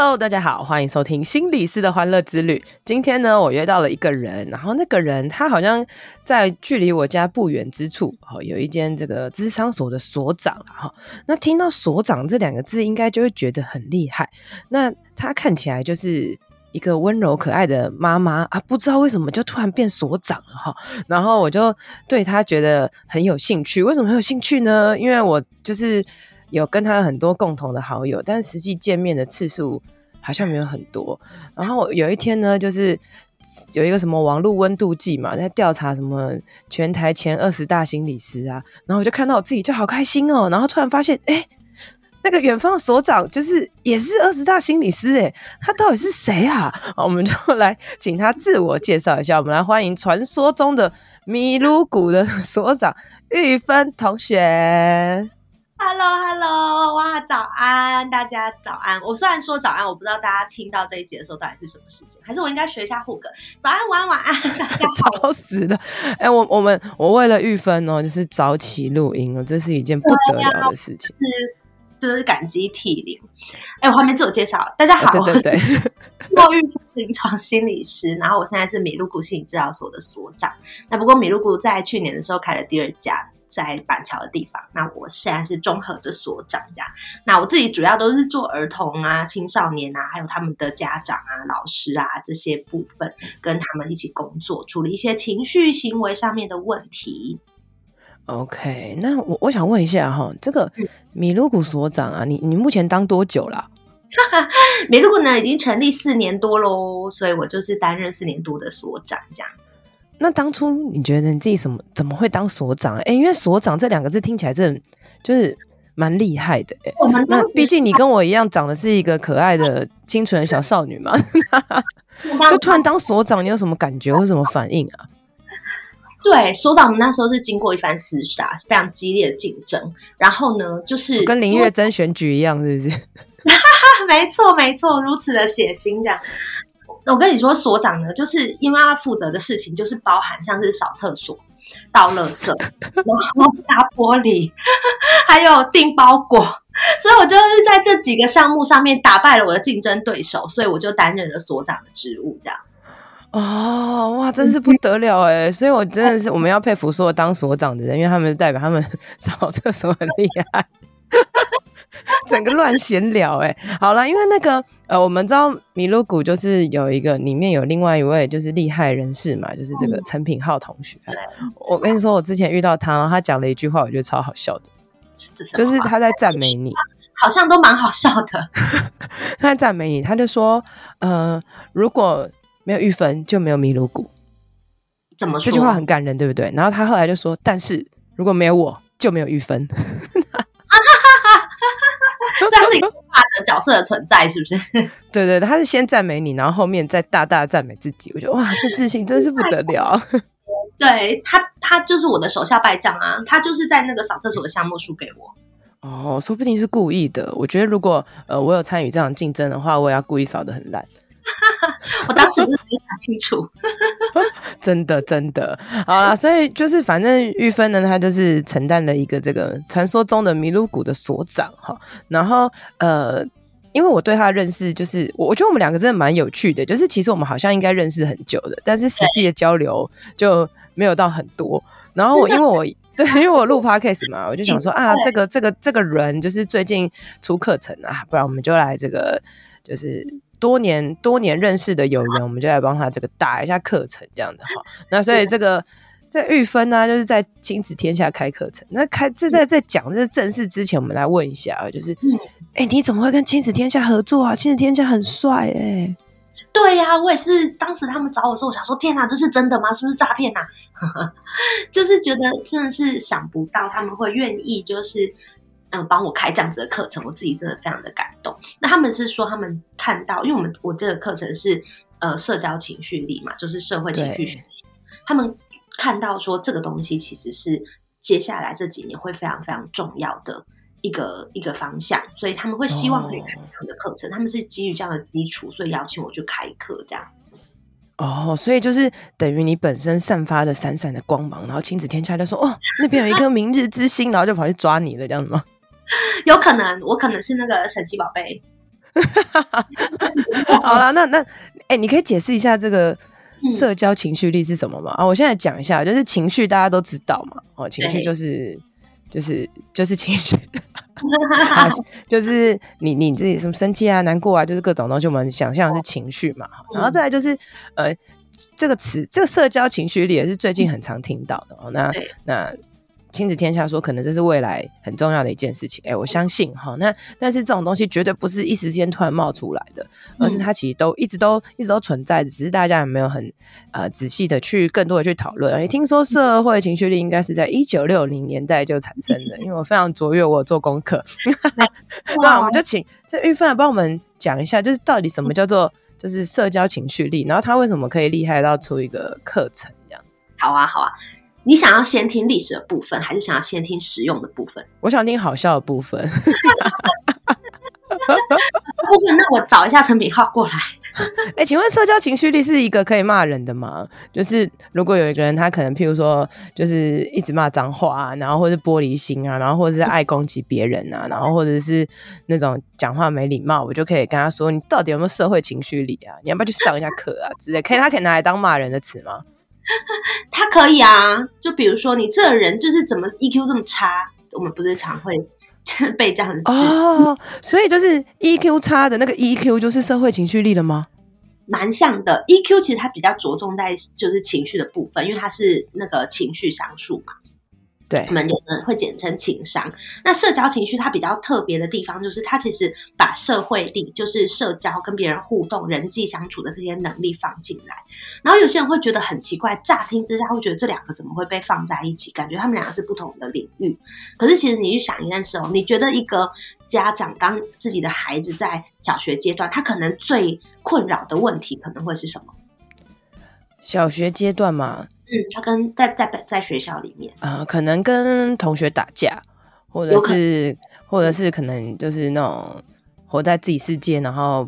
Hello，大家好，欢迎收听心理师的欢乐之旅。今天呢，我约到了一个人，然后那个人他好像在距离我家不远之处，哦，有一间这个咨商所的所长哈。那听到所长这两个字，应该就会觉得很厉害。那他看起来就是一个温柔可爱的妈妈啊，不知道为什么就突然变所长了哈。然后我就对他觉得很有兴趣。为什么很有兴趣呢？因为我就是。有跟他很多共同的好友，但实际见面的次数好像没有很多。然后有一天呢，就是有一个什么网络温度计嘛，在调查什么全台前二十大心理师啊。然后我就看到我自己就好开心哦。然后突然发现，哎，那个远方的所长就是也是二十大心理师哎，他到底是谁啊？我们就来请他自我介绍一下。我们来欢迎传说中的米鲁谷的所长玉芬同学。Hello，Hello，hello，哇，早安，大家早安。我虽然说早安，我不知道大家听到这一集的时候到底是什么时间，还是我应该学一下护歌？早安，晚安，晚安，大家好。吵死了！哎、欸，我我们我为了玉芬哦，就是早起录音哦，这是一件不得了的事情，啊、是就是感激涕零。哎、欸，我还没自我介绍，大家好，对对对，我是莫玉芬，临床心理师，然后我现在是米露谷心理治疗所的所长。那不过米露谷在去年的时候开了第二家。在板桥的地方，那我现在是综合的所长，这样。那我自己主要都是做儿童啊、青少年啊，还有他们的家长啊、老师啊这些部分，跟他们一起工作，处理一些情绪行为上面的问题。OK，那我我想问一下哈，这个米露谷所长啊，你你目前当多久啦？米露谷呢已经成立四年多喽，所以我就是担任四年多的所长，这样。那当初你觉得你自己什么怎么会当所长？哎、欸，因为所长这两个字听起来真的就是蛮厉害的、欸。哎，那毕竟你跟我一样长得是一个可爱的清纯的小少女嘛，就突然当所长，你有什么感觉或什么反应啊？对，所长我们那时候是经过一番厮杀，非常激烈的竞争。然后呢，就是跟林月珍选举一样，是不是？没错，没错，如此的血腥这样。我跟你说，所长呢，就是因为他负责的事情就是包含像是扫厕所、倒垃圾，然后擦玻璃，还有订包裹，所以我就是在这几个项目上面打败了我的竞争对手，所以我就担任了所长的职务，这样。哦，哇，真是不得了哎！所以我真的是我们要佩服所有当所长的人，因为他们代表他们 扫厕所很厉害。整个乱闲聊哎，好了，因为那个呃，我们知道米鲁谷就是有一个里面有另外一位就是厉害人士嘛，就是这个陈品浩同学。嗯、我跟你说，我之前遇到他，他讲了一句话，我觉得超好笑的，就是他在赞美你，好像都蛮好笑的。他在赞美你，他就说，呃，如果没有玉芬，就没有米鲁谷。怎么说？这句话很感人，对不对？然后他后来就说，但是如果没有我，就没有玉芬。这样是一个大的角色的存在，是不是？对对，他是先赞美你，然后后面再大大赞美自己。我觉得哇，这自信真是不得 了。对他，他就是我的手下败将啊！他就是在那个扫厕所的项目输给我。哦，说不定是故意的。我觉得如果呃我有参与这场竞争的话，我也要故意扫的很烂。我当时是没想清楚，真的真的好啦，所以就是反正玉芬呢，她就是承担了一个这个传说中的迷路谷的所长哈。然后呃，因为我对他的认识，就是我我觉得我们两个真的蛮有趣的，就是其实我们好像应该认识很久的，但是实际的交流就没有到很多。然后我因为我 对，因为我录 podcast 嘛，我就想说啊，这个这个这个人就是最近出课程啊，不然我们就来这个就是。多年多年认识的友人，我们就来帮他这个打一下课程，这样的哈。那所以这个在玉芬呢，就是在亲子天下开课程。那开这在在讲这正事之前，我们来问一下啊，就是，哎、欸，你怎么会跟亲子天下合作啊？亲子天下很帅哎、欸。对呀、啊，我也是。当时他们找我说，我想说，天哪，这是真的吗？是不是诈骗呐？就是觉得真的是想不到他们会愿意，就是。嗯，帮我开这样子的课程，我自己真的非常的感动。那他们是说，他们看到，因为我们我这个课程是呃社交情绪力嘛，就是社会情绪学习。他们看到说这个东西其实是接下来这几年会非常非常重要的一个一个方向，所以他们会希望可以开这样的课程。哦、他们是基于这样的基础，所以邀请我去开课这样。哦，所以就是等于你本身散发的闪闪的光芒，然后亲子天下就说哦，那边有一颗明日之星，然后就跑去抓你了，这样子吗？有可能，我可能是那个神奇宝贝。好了，那那哎、欸，你可以解释一下这个社交情绪力是什么吗？啊，我现在讲一下，就是情绪大家都知道嘛，哦，情绪就是就是就是情绪。啊、就是你你自己什么生气啊、难过啊，就是各种东西，我们想象是情绪嘛。然后再来就是呃，这个词，这个社交情绪力也是最近很常听到的哦。那那。亲子天下说，可能这是未来很重要的一件事情。哎、欸，我相信哈。那但是这种东西绝对不是一时间突然冒出来的，而是它其实都一直都一直都存在的，只是大家有没有很呃仔细的去更多的去讨论。哎、欸，听说社会情绪力应该是在一九六零年代就产生的，因为我非常卓越，我有做功课。那我们就请这玉芬来帮我们讲一下，就是到底什么叫做就是社交情绪力，然后他为什么可以厉害到出一个课程这样子？好啊，好啊。你想要先听历史的部分，还是想要先听实用的部分？我想听好笑的部分。部分，那我找一下陈品浩过来。哎、欸，请问社交情绪力是一个可以骂人的吗？就是如果有一个人，他可能譬如说，就是一直骂脏话啊，然后或是玻璃心啊，然后或者是爱攻击别人啊，然后或者是那种讲话没礼貌，我就可以跟他说：“你到底有没有社会情绪力啊？你要不要去上一下课啊？”之类，可以，他可以拿来当骂人的词吗？他可以啊，就比如说你这个人就是怎么 EQ 这么差，我们不是常会被这样子哦，所以就是 EQ 差的那个 EQ 就是社会情绪力了吗？蛮像的，EQ 其实它比较着重在就是情绪的部分，因为它是那个情绪商数嘛。对，我们有人会简称情商。那社交情绪它比较特别的地方，就是它其实把社会力，就是社交跟别人互动、人际相处的这些能力放进来。然后有些人会觉得很奇怪，乍听之下会觉得这两个怎么会被放在一起？感觉他们两个是不同的领域。可是其实你去想一件事哦，你觉得一个家长当自己的孩子在小学阶段，他可能最困扰的问题可能会是什么？小学阶段嘛。嗯，他跟在在在学校里面啊、呃，可能跟同学打架，或者是或者是可能就是那种活在自己世界，然后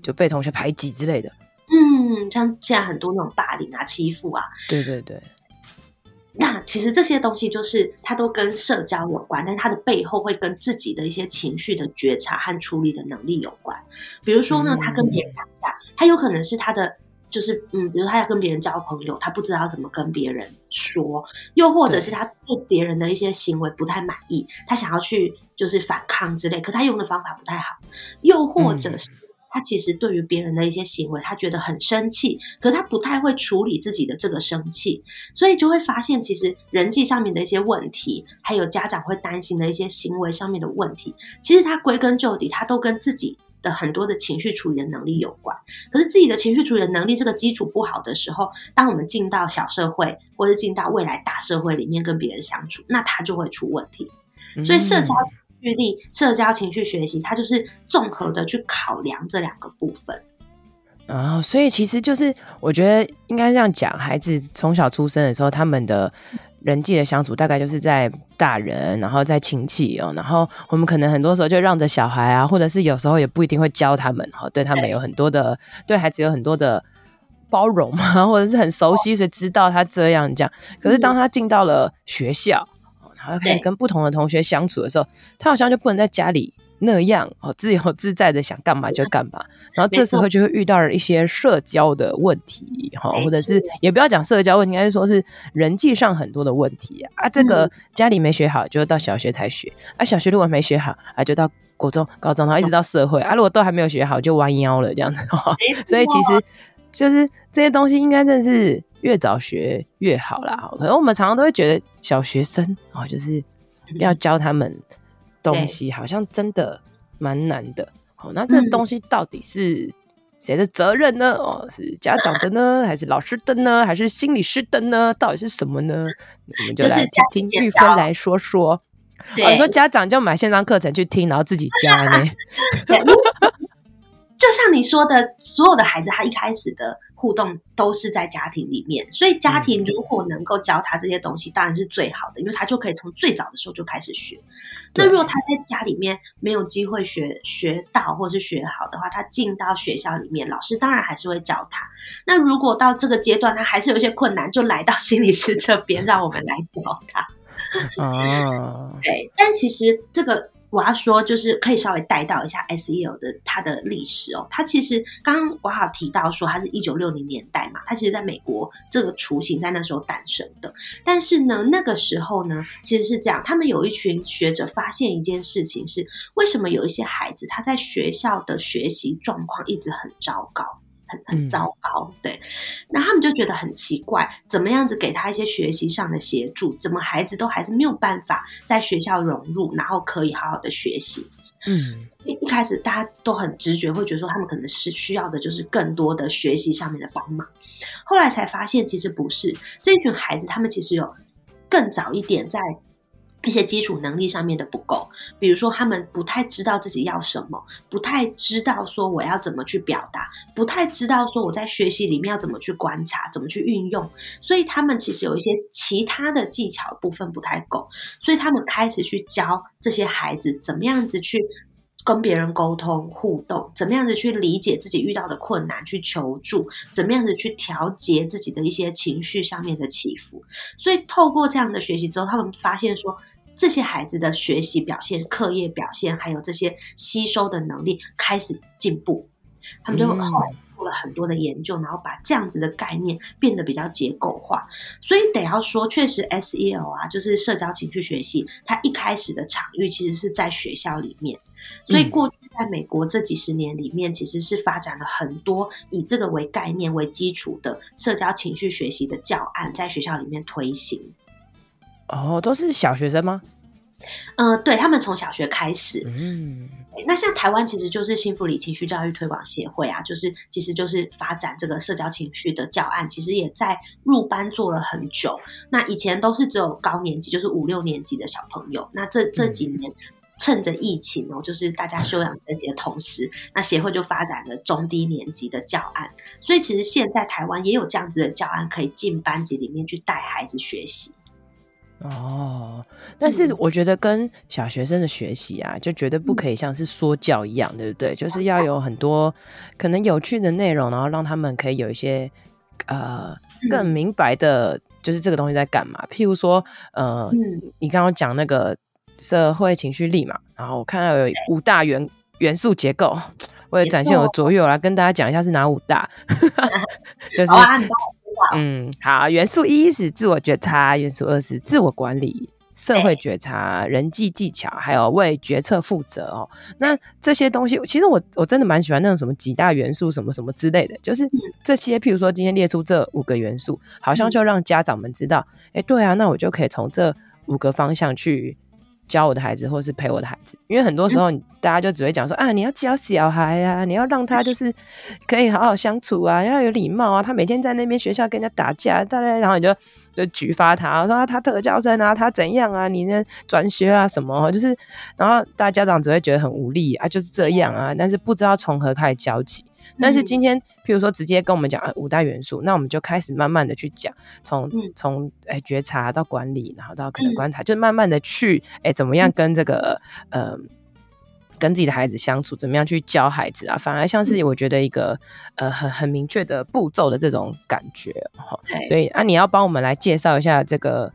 就被同学排挤之类的。嗯，像现在很多那种霸凌啊、欺负啊，对对对。那其实这些东西就是它都跟社交有关，但是它的背后会跟自己的一些情绪的觉察和处理的能力有关。比如说呢，他跟别人打架，他有可能是他的。就是嗯，比如他要跟别人交朋友，他不知道怎么跟别人说，又或者是他对别人的一些行为不太满意，他想要去就是反抗之类，可他用的方法不太好，又或者是他其实对于别人的一些行为，他觉得很生气，可他不太会处理自己的这个生气，所以就会发现其实人际上面的一些问题，还有家长会担心的一些行为上面的问题，其实他归根究底，他都跟自己。的很多的情绪处理的能力有关，可是自己的情绪处理的能力这个基础不好的时候，当我们进到小社会或者进到未来大社会里面跟别人相处，那他就会出问题。所以社交情绪力、嗯、社交情绪学习，它就是综合的去考量这两个部分。啊、哦，所以其实就是我觉得应该这样讲，孩子从小出生的时候，他们的。人际的相处大概就是在大人，然后在亲戚哦，然后我们可能很多时候就让着小孩啊，或者是有时候也不一定会教他们哈，对他们有很多的对孩子有很多的包容嘛，或者是很熟悉，所以知道他这样这样。可是当他进到了学校，然后开始跟不同的同学相处的时候，他好像就不能在家里。那样哦，自由自在的想干嘛就干嘛，然后这时候就会遇到了一些社交的问题哈，或者是也不要讲社交问题，应该是说是人际上很多的问题啊。啊这个家里没学好，就到小学才学；啊，小学如果没学好，啊，就到国中、高中，然后一直到社会啊，如果都还没有学好，就弯腰了这样子。所以其实就是这些东西应该真的是越早学越好啦。可能我们常常都会觉得小学生啊，就是要教他们。东西好像真的蛮难的，好，那这东西到底是谁的责任呢？哦，是家长的呢，还是老师的呢，还是心理师的呢？到底是什么呢？我们就来听玉芬来说说。哦，你说家长就买线上课程去听，然后自己教呢？就像你说的，所有的孩子他一开始的互动都是在家庭里面，所以家庭如果能够教他这些东西，当然是最好的，因为他就可以从最早的时候就开始学。那如果他在家里面没有机会学学到或是学好的话，他进到学校里面，老师当然还是会教他。那如果到这个阶段他还是有一些困难，就来到心理师这边，让我们来教他。啊，对，但其实这个。我要说，就是可以稍微带到一下 S E O 的它的历史哦。它其实刚刚我好提到说，它是一九六零年代嘛，它其实在美国这个雏形在那时候诞生的。但是呢，那个时候呢，其实是这样，他们有一群学者发现一件事情是，为什么有一些孩子他在学校的学习状况一直很糟糕。很很糟糕，对，那他们就觉得很奇怪，怎么样子给他一些学习上的协助，怎么孩子都还是没有办法在学校融入，然后可以好好的学习。嗯，一一开始大家都很直觉会觉得说，他们可能是需要的就是更多的学习上面的帮忙，后来才发现其实不是，这群孩子他们其实有更早一点在。一些基础能力上面的不够，比如说他们不太知道自己要什么，不太知道说我要怎么去表达，不太知道说我在学习里面要怎么去观察，怎么去运用，所以他们其实有一些其他的技巧部分不太够，所以他们开始去教这些孩子怎么样子去。跟别人沟通互动，怎么样子去理解自己遇到的困难，去求助，怎么样子去调节自己的一些情绪上面的起伏。所以透过这样的学习之后，他们发现说，这些孩子的学习表现、课业表现，还有这些吸收的能力开始进步。他们就后来做了很多的研究，然后把这样子的概念变得比较结构化。所以得要说，确实 SEL 啊，就是社交情绪学习，它一开始的场域其实是在学校里面。所以过去在美国这几十年里面，其实是发展了很多以这个为概念为基础的社交情绪学习的教案，在学校里面推行。哦，都是小学生吗？呃，对，他们从小学开始。嗯，那像台湾其实就是幸福里情绪教育推广协会啊，就是其实就是发展这个社交情绪的教案，其实也在入班做了很久。那以前都是只有高年级，就是五六年级的小朋友。那这这几年。嗯趁着疫情哦，就是大家休养生息的同时，那协会就发展了中低年级的教案。所以其实现在台湾也有这样子的教案，可以进班级里面去带孩子学习。哦，但是我觉得跟小学生的学习啊，就绝对不可以像是说教一样，嗯、对不对？就是要有很多可能有趣的内容，然后让他们可以有一些呃更明白的，就是这个东西在干嘛。譬如说，呃，嗯、你刚刚讲那个。社会情绪力嘛，然后我看到有五大元元素结构，为了展现我的卓越，我来跟大家讲一下是哪五大，就是嗯，好，元素一是自我觉察，元素二是自我管理，社会觉察，人际技巧，还有为决策负责哦。那这些东西，其实我我真的蛮喜欢那种什么几大元素什么什么之类的，就是这些，譬如说今天列出这五个元素，好像就让家长们知道，哎，对啊，那我就可以从这五个方向去。教我的孩子，或是陪我的孩子，因为很多时候大家就只会讲说啊，你要教小孩啊，你要让他就是可以好好相处啊，要有礼貌啊。他每天在那边学校跟人家打架，大概然后你就就举发他，说他特教生啊，他怎样啊，你呢转学啊什么，就是然后大家家长只会觉得很无力啊，就是这样啊，但是不知道从何开始教起。但是今天，譬如说直接跟我们讲五大元素，那我们就开始慢慢的去讲，从从哎觉察到管理，然后到可能观察，就慢慢的去哎怎么样跟这个呃跟自己的孩子相处，怎么样去教孩子啊，反而像是我觉得一个呃很很明确的步骤的这种感觉哈。所以啊，你要帮我们来介绍一下这个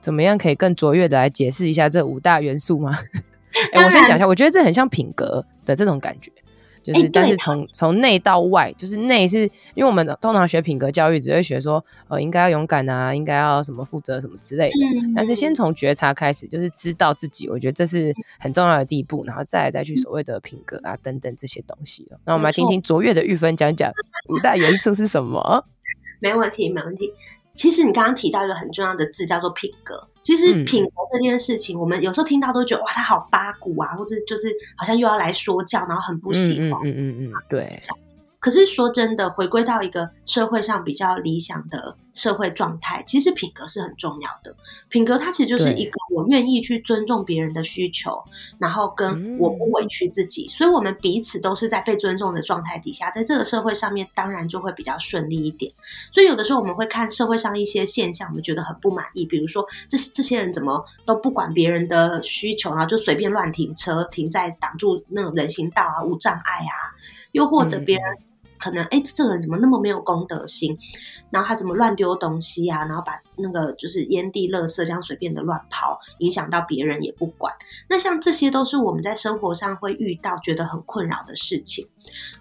怎么样可以更卓越的来解释一下这五大元素吗？哎，我先讲一下，我觉得这很像品格的这种感觉。就是，但是从从内到外，就是内是因为我们通常学品格教育，只会学说，呃，应该要勇敢啊，应该要什么负责什么之类的。但是先从觉察开始，就是知道自己，我觉得这是很重要的第一步，然后再来再去所谓的品格啊等等这些东西。那我们来听听卓越的玉芬讲讲 五大元素是什么？没问题，没问题。其实你刚刚提到一个很重要的字，叫做品格。其实品格这件事情，嗯、我们有时候听到都觉得哇，他好八股啊，或者就是好像又要来说教，然后很不喜欢。嗯嗯嗯嗯，对。可是说真的，回归到一个社会上比较理想的社会状态，其实品格是很重要的。品格它其实就是一个我愿意去尊重别人的需求，然后跟我不委屈自己，所以我们彼此都是在被尊重的状态底下，在这个社会上面当然就会比较顺利一点。所以有的时候我们会看社会上一些现象，我们觉得很不满意，比如说这这些人怎么都不管别人的需求，然后就随便乱停车，停在挡住那种人行道啊，无障碍啊，又或者别人。可能哎，这个人怎么那么没有公德心？然后他怎么乱丢东西啊？然后把那个就是烟蒂、垃圾这样随便的乱抛，影响到别人也不管。那像这些都是我们在生活上会遇到觉得很困扰的事情。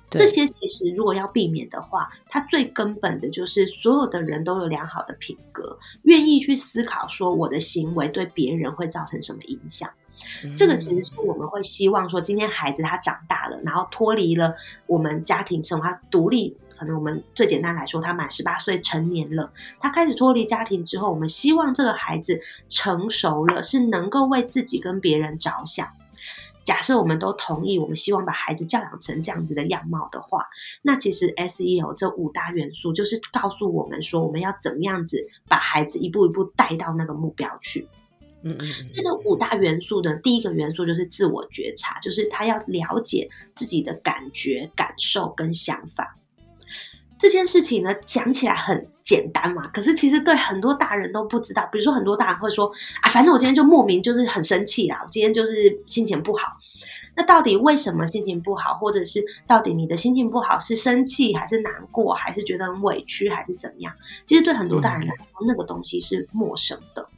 这些其实如果要避免的话，它最根本的就是所有的人都有良好的品格，愿意去思考说我的行为对别人会造成什么影响。这个其实是我们会希望说，今天孩子他长大了，然后脱离了我们家庭生活，他独立。可能我们最简单来说，他满十八岁成年了，他开始脱离家庭之后，我们希望这个孩子成熟了，是能够为自己跟别人着想。假设我们都同意，我们希望把孩子教养成这样子的样貌的话，那其实 SEO 这五大元素就是告诉我们说，我们要怎么样子把孩子一步一步带到那个目标去。嗯嗯，这五大元素的第一个元素，就是自我觉察，就是他要了解自己的感觉、感受跟想法。这件事情呢，讲起来很简单嘛，可是其实对很多大人都不知道。比如说，很多大人会说：“啊，反正我今天就莫名就是很生气啦，我今天就是心情不好。”那到底为什么心情不好？或者是到底你的心情不好是生气，还是难过，还是觉得很委屈，还是怎么样？其实对很多大人来说，那个东西是陌生的。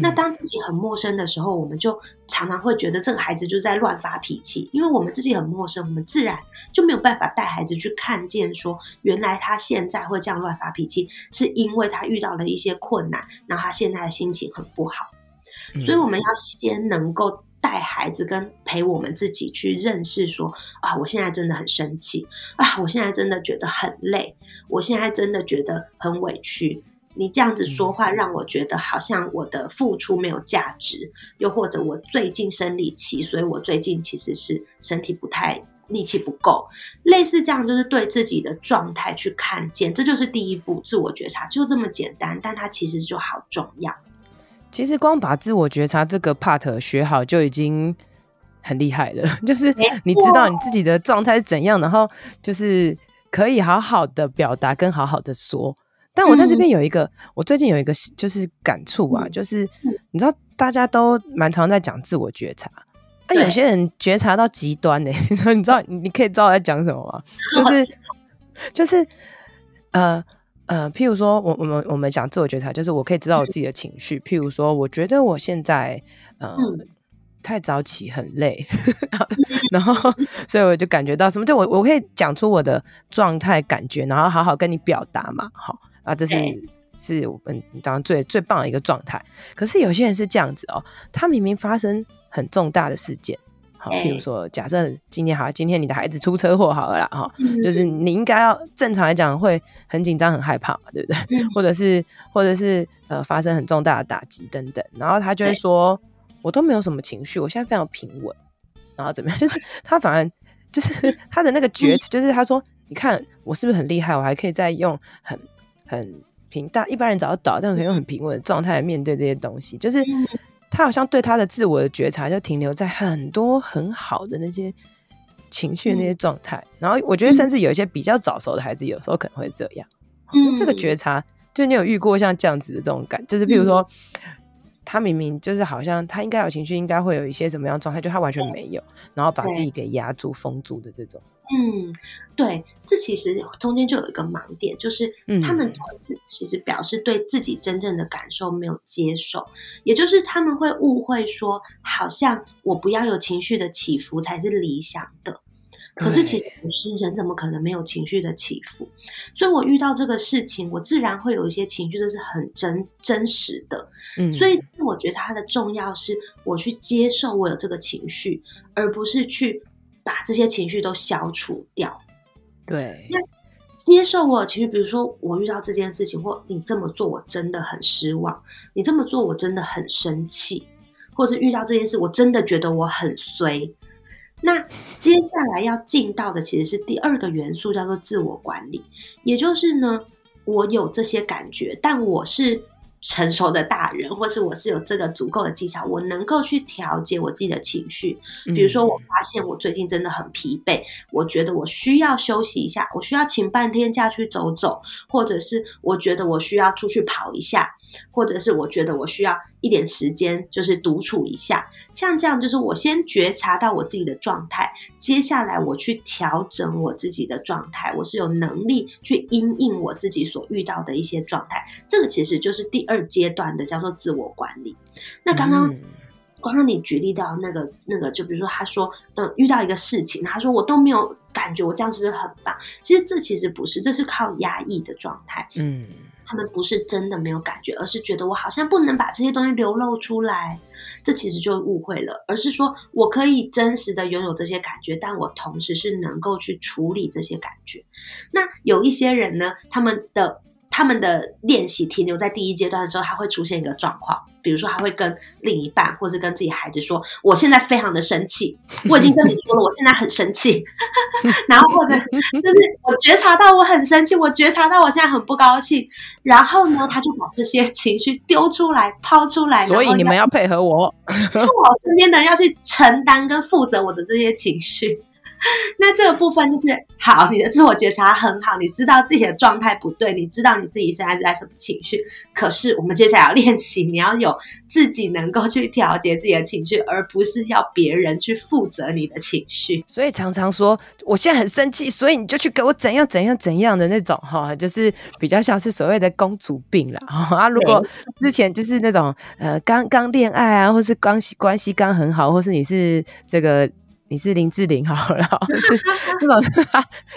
那当自己很陌生的时候，我们就常常会觉得这个孩子就在乱发脾气，因为我们自己很陌生，我们自然就没有办法带孩子去看见说，原来他现在会这样乱发脾气，是因为他遇到了一些困难，然后他现在的心情很不好。所以我们要先能够带孩子跟陪我们自己去认识说，啊，我现在真的很生气啊，我现在真的觉得很累，我现在真的觉得很委屈。你这样子说话，让我觉得好像我的付出没有价值，又或者我最近生理期，所以我最近其实是身体不太力气不够，类似这样，就是对自己的状态去看见，这就是第一步，自我觉察，就这么简单，但它其实就好重要。其实光把自我觉察这个 part 学好就已经很厉害了，就是你知道你自己的状态是怎样，然后就是可以好好的表达，跟好好的说。但我在这边有一个，嗯、我最近有一个就是感触啊，嗯、就是。你知道大家都蛮常在讲自我觉察，啊，有些人觉察到极端呢、欸，你知道你可以知道我在讲什么吗？就是就是呃呃，譬如说我我们我们讲自我觉察，就是我可以知道我自己的情绪，嗯、譬如说我觉得我现在呃、嗯、太早起很累，然后所以我就感觉到什么，就我我可以讲出我的状态感觉，然后好好跟你表达嘛，好。啊，这是是我们当然最最棒的一个状态。可是有些人是这样子哦，他明明发生很重大的事件，好，譬如说，假设今天好，今天你的孩子出车祸好了啦，哈，就是你应该要正常来讲会很紧张、很害怕嘛，对不对？或者是或者是呃发生很重大的打击等等，然后他就会说，我都没有什么情绪，我现在非常平稳，然后怎么样？就是他反而就是他的那个觉知，就是他说，你看我是不是很厉害？我还可以再用很。很平淡，一般人找得到，但可以用很平稳的状态来面对这些东西。就是他好像对他的自我的觉察就停留在很多很好的那些情绪那些状态。然后我觉得，甚至有一些比较早熟的孩子，有时候可能会这样。嗯，这个觉察，就你有遇过像这样子的这种感，就是譬如说，他明明就是好像他应该有情绪，应该会有一些什么样状态，就他完全没有，然后把自己给压住、封住的这种。嗯，对，这其实中间就有一个盲点，就是他们其实表示对自己真正的感受没有接受，也就是他们会误会说，好像我不要有情绪的起伏才是理想的，可是其实不是，人怎么可能没有情绪的起伏？所以我遇到这个事情，我自然会有一些情绪，这是很真真实的。嗯，所以我觉得它的重要是我去接受我有这个情绪，而不是去。把这些情绪都消除掉，对，那接受我的情绪，比如说我遇到这件事情，或你这么做，我真的很失望；你这么做，我真的很生气；或者遇到这件事，我真的觉得我很衰。那接下来要进到的其实是第二个元素，叫做自我管理。也就是呢，我有这些感觉，但我是。成熟的大人，或是我是有这个足够的技巧，我能够去调节我自己的情绪。比如说，我发现我最近真的很疲惫，我觉得我需要休息一下，我需要请半天假去走走，或者是我觉得我需要出去跑一下，或者是我觉得我需要一点时间，就是独处一下。像这样，就是我先觉察到我自己的状态，接下来我去调整我自己的状态，我是有能力去因应我自己所遇到的一些状态。这个其实就是第二阶段的叫做自我管理。那刚刚刚刚你举例到那个那个，就比如说他说，嗯，遇到一个事情，他说我都没有感觉，我这样是不是很棒？其实这其实不是，这是靠压抑的状态。嗯，他们不是真的没有感觉，而是觉得我好像不能把这些东西流露出来。这其实就误会了，而是说我可以真实的拥有这些感觉，但我同时是能够去处理这些感觉。那有一些人呢，他们的。他们的练习停留在第一阶段的时候，他会出现一个状况，比如说他会跟另一半或者跟自己孩子说：“我现在非常的生气，我已经跟你说了，我现在很生气。”然后或者就是我觉察到我很生气，我觉察到我现在很不高兴，然后呢，他就把这些情绪丢出来、抛出来。所以你们要配合我，是我身边的人要去承担跟负责我的这些情绪。那这个部分就是好，你的自我觉察很好，你知道自己的状态不对，你知道你自己现在是在什么情绪。可是我们接下来要练习，你要有自己能够去调节自己的情绪，而不是要别人去负责你的情绪。所以常常说我现在很生气，所以你就去给我怎样怎样怎样的那种哈，就是比较像是所谓的公主病了 啊。如果之前就是那种呃刚刚恋爱啊，或是关系关系刚很好，或是你是这个。你是林志玲好了，就是那种，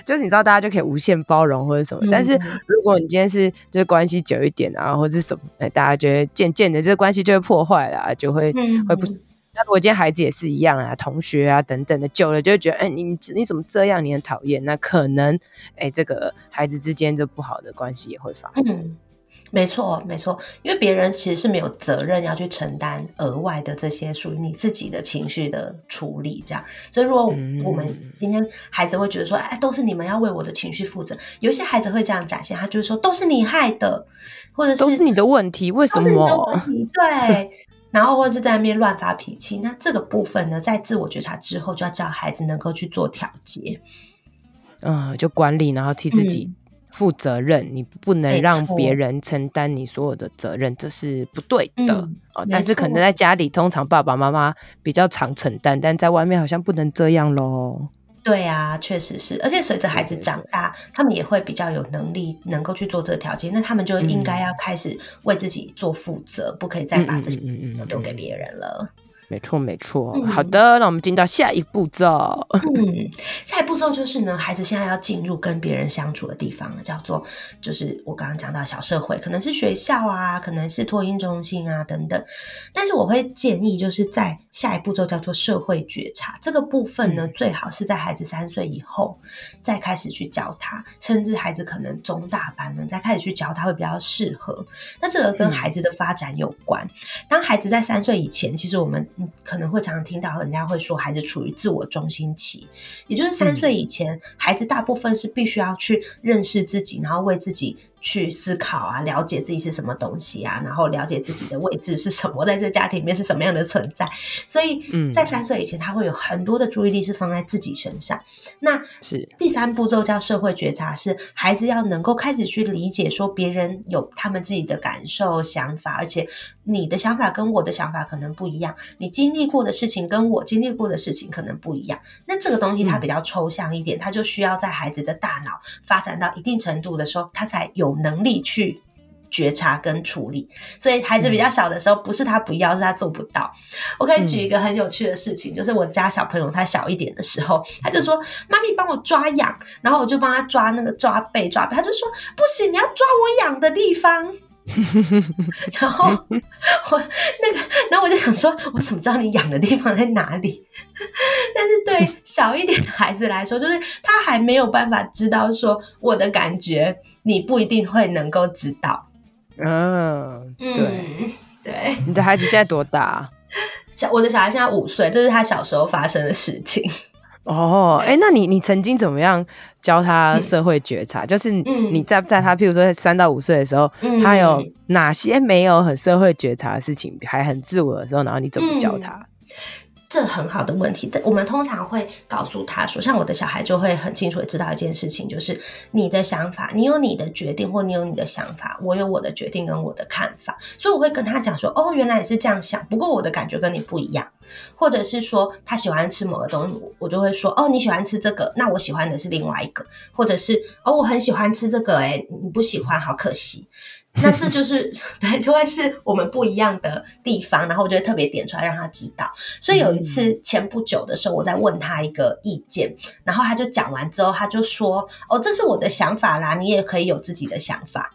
就是你知道大家就可以无限包容或者什么。但是如果你今天是就是关系久一点啊，或者是什么，哎，大家觉得渐渐的这个关系就会破坏了，就会会不。那如果今天孩子也是一样啊，同学啊等等的，久了就会觉得，哎，你你怎么这样？你很讨厌。那可能，哎，这个孩子之间这不好的关系也会发生。没错，没错，因为别人其实是没有责任要去承担额外的这些属于你自己的情绪的处理，这样。所以，如果我们今天孩子会觉得说，哎，都是你们要为我的情绪负责，有一些孩子会这样展现，他就是说，都是你害的，或者是都是你的问题，为什么？对，然后或者是在那边乱发脾气。那这个部分呢，在自我觉察之后，就要教孩子能够去做调节，嗯，就管理，然后替自己。嗯负责任，你不能让别人承担你所有的责任，这是不对的，嗯，哦。但是可能在家里，通常爸爸妈妈比较常承担，但在外面好像不能这样喽。对啊，确实是。而且随着孩子长大，他们也会比较有能力，能够去做这个调节。那他们就应该要开始为自己做负责，嗯，不可以再把这些都给别人了。没错，没错、嗯。好的，那我们进到下一步骤。嗯，下一步骤就是呢，孩子现在要进入跟别人相处的地方了，叫做就是我刚刚讲到小社会，可能是学校啊，可能是托婴中心啊等等。但是我会建议，就是在下一步骤叫做社会觉察这个部分呢，嗯、最好是在孩子三岁以后再开始去教他，甚至孩子可能中大班呢再开始去教他会比较适合。那这个跟孩子的发展有关。嗯、当孩子在三岁以前，其实我们可能会常常听到人家会说，孩子处于自我中心期，也就是三岁以前，孩子大部分是必须要去认识自己，然后为自己。去思考啊，了解自己是什么东西啊，然后了解自己的位置是什么，在这家庭里面是什么样的存在。所以，在三岁以前，他会有很多的注意力是放在自己身上。那是第三步骤叫社会觉察，是孩子要能够开始去理解，说别人有他们自己的感受、想法，而且你的想法跟我的想法可能不一样，你经历过的事情跟我经历过的事情可能不一样。那这个东西它比较抽象一点，它就需要在孩子的大脑发展到一定程度的时候，他才有。能力去觉察跟处理，所以孩子比较小的时候，不是他不要，是他做不到。我可以举一个很有趣的事情，就是我家小朋友他小一点的时候，他就说：“妈咪帮我抓痒。”然后我就帮他抓那个抓背抓背，他就说：“不行，你要抓我痒的地方。” 然后我那个，然后我就想说，我怎么知道你痒的地方在哪里？但是对 小一点的孩子来说，就是他还没有办法知道说我的感觉，你不一定会能够知道。嗯，对嗯对。你的孩子现在多大？小我的小孩现在五岁，这是他小时候发生的事情。哦，哎、欸，那你你曾经怎么样教他社会觉察？嗯、就是你在在他，譬如说三到五岁的时候，嗯、他有哪些没有很社会觉察的事情，还很自我的时候，然后你怎么教他？嗯这很好的问题，但我们通常会告诉他说，像我的小孩就会很清楚的知道一件事情，就是你的想法，你有你的决定，或你有你的想法，我有我的决定跟我的看法，所以我会跟他讲说，哦，原来你是这样想，不过我的感觉跟你不一样，或者是说他喜欢吃某个东西，我就会说，哦，你喜欢吃这个，那我喜欢的是另外一个，或者是哦，我很喜欢吃这个，诶，你不喜欢，好可惜。那这就是 对，就会是我们不一样的地方，然后我就会特别点出来让他知道。所以有一次前不久的时候，我在问他一个意见，然后他就讲完之后，他就说：“哦，这是我的想法啦，你也可以有自己的想法。”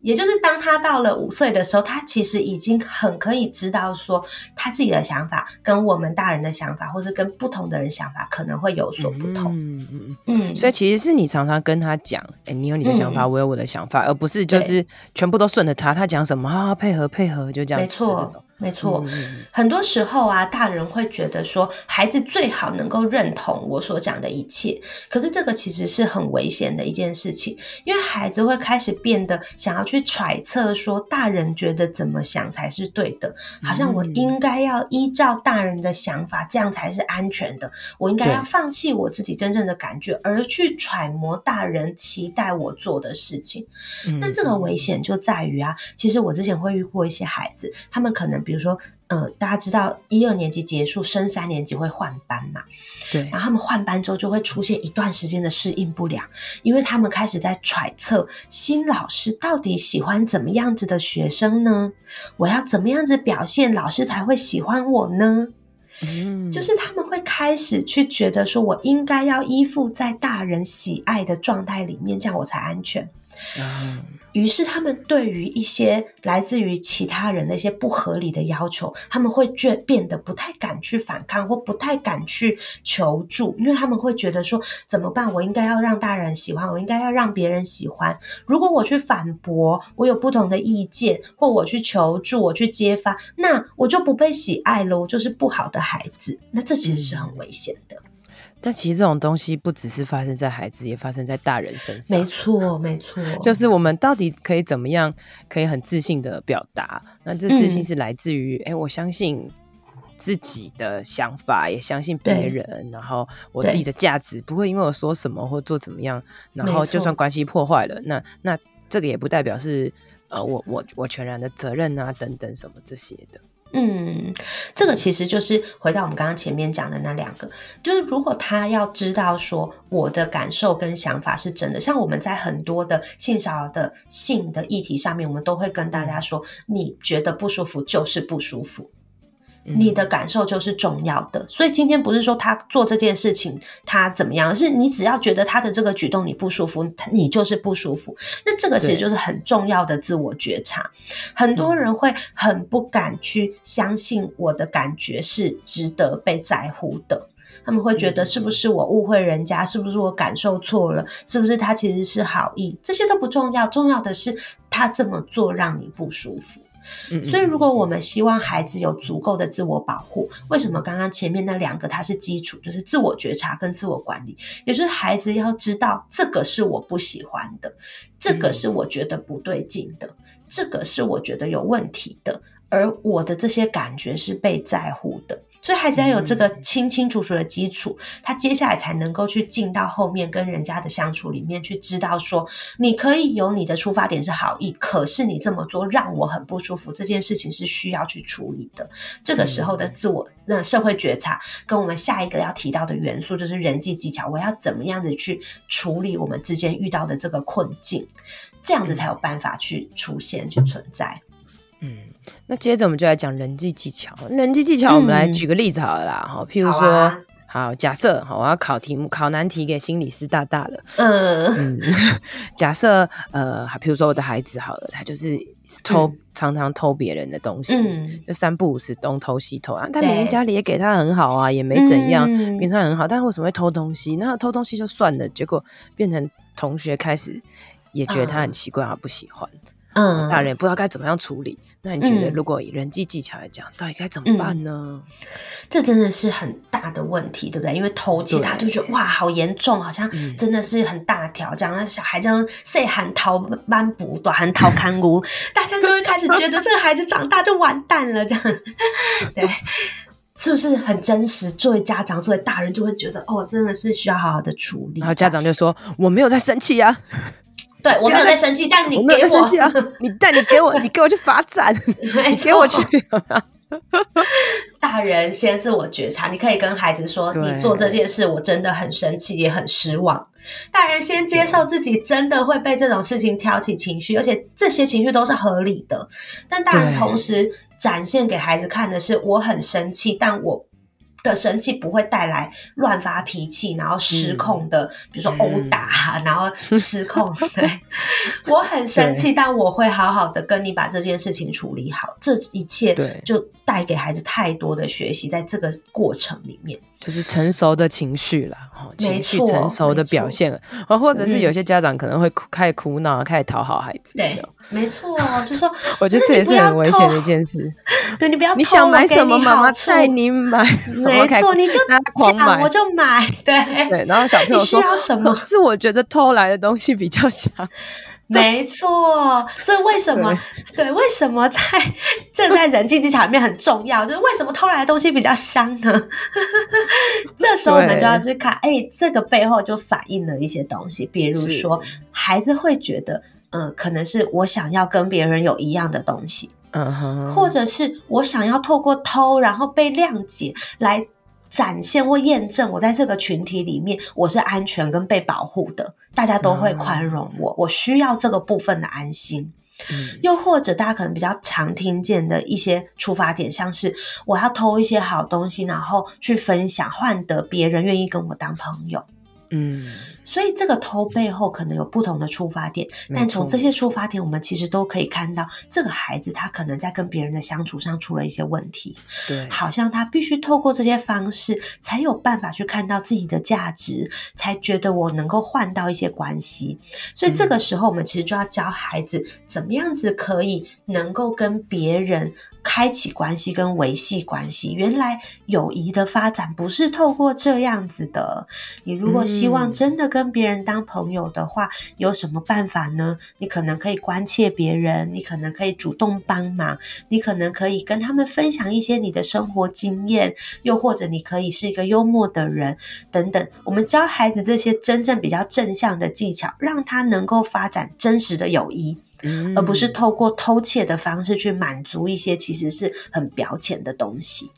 也就是当他到了五岁的时候，他其实已经很可以知道说，他自己的想法跟我们大人的想法，或是跟不同的人想法可能会有所不同。嗯嗯嗯。所以其实是你常常跟他讲，哎、欸，你有你的想法，嗯、我有我的想法，而不是就是全部都顺着他，他讲什么啊，配合配合，就这样子。没错。没错，嗯、很多时候啊，大人会觉得说，孩子最好能够认同我所讲的一切。可是这个其实是很危险的一件事情，因为孩子会开始变得想要去揣测说，大人觉得怎么想才是对的，好像我应该要依照大人的想法，这样才是安全的。我应该要放弃我自己真正的感觉，而去揣摩大人期待我做的事情。嗯、那这个危险就在于啊，其实我之前会遇过一些孩子，他们可能。比如说，呃，大家知道一二年级结束升三年级会换班嘛？对。然后他们换班之后就会出现一段时间的适应不良，因为他们开始在揣测新老师到底喜欢怎么样子的学生呢？我要怎么样子表现，老师才会喜欢我呢？嗯，就是他们会开始去觉得说，我应该要依附在大人喜爱的状态里面，这样我才安全。于是，他们对于一些来自于其他人的一些不合理的要求，他们会变变得不太敢去反抗，或不太敢去求助，因为他们会觉得说，怎么办？我应该要让大人喜欢，我应该要让别人喜欢。如果我去反驳，我有不同的意见，或我去求助，我去揭发，那我就不被喜爱了，我就是不好的孩子。那这其实是很危险的。但其实这种东西不只是发生在孩子，也发生在大人身上。没错，没错，就是我们到底可以怎么样，可以很自信的表达？那这自信是来自于，哎、嗯欸，我相信自己的想法，也相信别人，然后我自己的价值不会因为我说什么或做怎么样，然后就算关系破坏了，那那这个也不代表是呃，我我我全然的责任啊，等等什么这些的。嗯，这个其实就是回到我们刚刚前面讲的那两个，就是如果他要知道说我的感受跟想法是真的，像我们在很多的性骚扰的性的议题上面，我们都会跟大家说，你觉得不舒服就是不舒服。你的感受就是重要的，所以今天不是说他做这件事情他怎么样，而是你只要觉得他的这个举动你不舒服，你就是不舒服。那这个其实就是很重要的自我觉察。很多人会很不敢去相信我的感觉是值得被在乎的，他们会觉得是不是我误会人家，是不是我感受错了，是不是他其实是好意，这些都不重要，重要的是他这么做让你不舒服。所以，如果我们希望孩子有足够的自我保护，为什么刚刚前面那两个它是基础，就是自我觉察跟自我管理，也就是孩子要知道这个是我不喜欢的，这个是我觉得不对劲的，这个是我觉得有问题的，而我的这些感觉是被在乎的。所以孩子要有这个清清楚楚的基础，他接下来才能够去进到后面跟人家的相处里面去，知道说你可以有你的出发点是好意，可是你这么做让我很不舒服，这件事情是需要去处理的。这个时候的自我那社会觉察，跟我们下一个要提到的元素就是人际技巧，我要怎么样子去处理我们之间遇到的这个困境，这样子才有办法去出现去存在。嗯，那接着我们就来讲人际技巧。人际技巧，我们来举个例子好了啦。哈、嗯，譬如说，好，啊、好，假设，好，我要考题目，考难题给心理师大大的。嗯嗯，假设，呃，譬如说我的孩子好了，他就是偷，嗯、常常偷别人的东西，嗯、就三不五时东偷西偷啊。但明明家里也给他很好啊，也没怎样，平常很好，但为什么会偷东西？那偷东西就算了，结果变成同学开始也觉得他很奇怪，他不喜欢。嗯，大人也不知道该怎么样处理。那你觉得，如果以人际技巧来讲，到底该怎么办呢？嗯，这真的是很大的问题，对不对？因为偷窃，他就觉得哇，好严重，好像真的是很大条，这样那小孩这样细汉偷满布，大汉偷看屋，大家就会开始觉得这个孩子长大就完蛋了，这样 对。是不是很真实？作为家长，作为大人，就会觉得哦，真的是需要好好的处理。然后家长就说：“我没有在生气啊，对我没有在生气，但你给我，我没有在生气啊，你但你给我，你给我去罚站，你给我去。”大人先自我觉察，你可以跟孩子说：“你做这件事，我真的很生气，也很失望。”大人先接受自己真的会被这种事情挑起情绪，而且这些情绪都是合理的。但大人同时。展现给孩子看的是，我很生气，但我的生气不会带来乱发脾气，然后失控的，嗯、比如说殴打，嗯、然后失控。对，我很生气，但我会好好的跟你把这件事情处理好。这一切就带给孩子太多的学习，在这个过程里面。就是成熟的情绪啦，情绪成熟的表现，啊，或者是有些家长可能会哭，开始苦恼，开始讨好孩子。对，没错，就说 我觉得这也是很危险的一件事。对，你不要，你想买什么，妈妈带你买。没错，你就狂买，我就买。对对，然后小朋友说，可是我觉得偷来的东西比较香。没错，所以为什么对，对？为什么在这在人际技巧里面很重要？就是为什么偷来的东西比较香呢？这时候我们就要去看，哎、欸，这个背后就反映了一些东西，比如说孩子会觉得，嗯、呃，可能是我想要跟别人有一样的东西，嗯哼，或者是我想要透过偷，然后被谅解来。展现或验证我在这个群体里面我是安全跟被保护的，大家都会宽容我，我需要这个部分的安心。嗯，又或者大家可能比较常听见的一些出发点，像是我要偷一些好东西，然后去分享，换得别人愿意跟我当朋友。嗯。所以这个偷背后可能有不同的出发点，但从这些出发点，我们其实都可以看到，这个孩子他可能在跟别人的相处上出了一些问题。对，好像他必须透过这些方式，才有办法去看到自己的价值，才觉得我能够换到一些关系。所以这个时候，我们其实就要教孩子怎么样子可以能够跟别人。开启关系跟维系关系，原来友谊的发展不是透过这样子的。你如果希望真的跟别人当朋友的话，嗯，有什么办法呢？你可能可以关切别人，你可能可以主动帮忙，你可能可以跟他们分享一些你的生活经验，又或者你可以是一个幽默的人等等。我们教孩子这些真正比较正向的技巧，让他能够发展真实的友谊。而不是透过偷窃的方式去满足一些其实是很表浅的东西。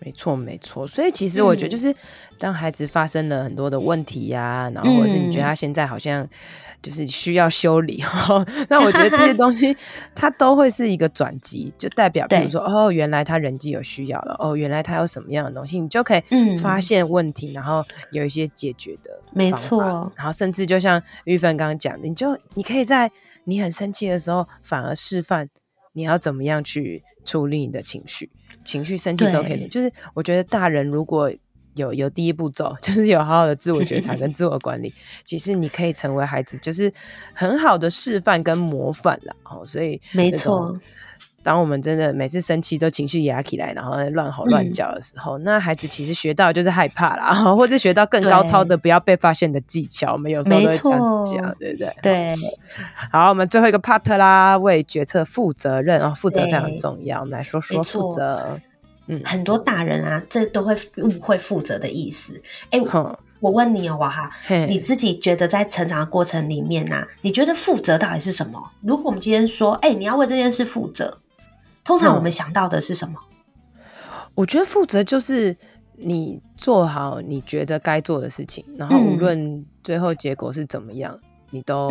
没错，没错。所以其实我觉得，就是当孩子发生了很多的问题呀、啊，然后或者是你觉得他现在好像就是需要修理，那我觉得这些东西 它都会是一个转机，就代表比如说哦，原来他人际有需要了，哦，原来他有什么样的东西，你就可以发现问题，然后有一些解决的没错。然后甚至就像玉芬刚刚讲的，你就你可以在。你很生气的时候，反而示范你要怎么样去处理你的情绪。情绪生气之后可以，就是我觉得大人如果有有第一步骤，就是有好好的自我觉察跟自我管理，其实你可以成为孩子就是很好的示范跟模范了。哦，所以没错。当我们真的每次生气都情绪压起来，然后乱吼乱叫的时候，嗯，那孩子其实学到就是害怕啦，或者学到更高超的不要被发现的技巧。我们有时候都会这样讲，对不对？对。好，我们最后一个 part 啦，为决策负责任啊，负责非常重要。我们来说说负责。嗯，很多大人啊，这都会误会负责的意思。哎，我问你哦，娃哈，你自己觉得在成长的过程里面啊，你觉得负责到底是什么？如果我们今天说，哎，你要为这件事负责。通常我们想到的是什么？嗯，我觉得负责就是你做好你觉得该做的事情，然后无论最后结果是怎么样，嗯、你都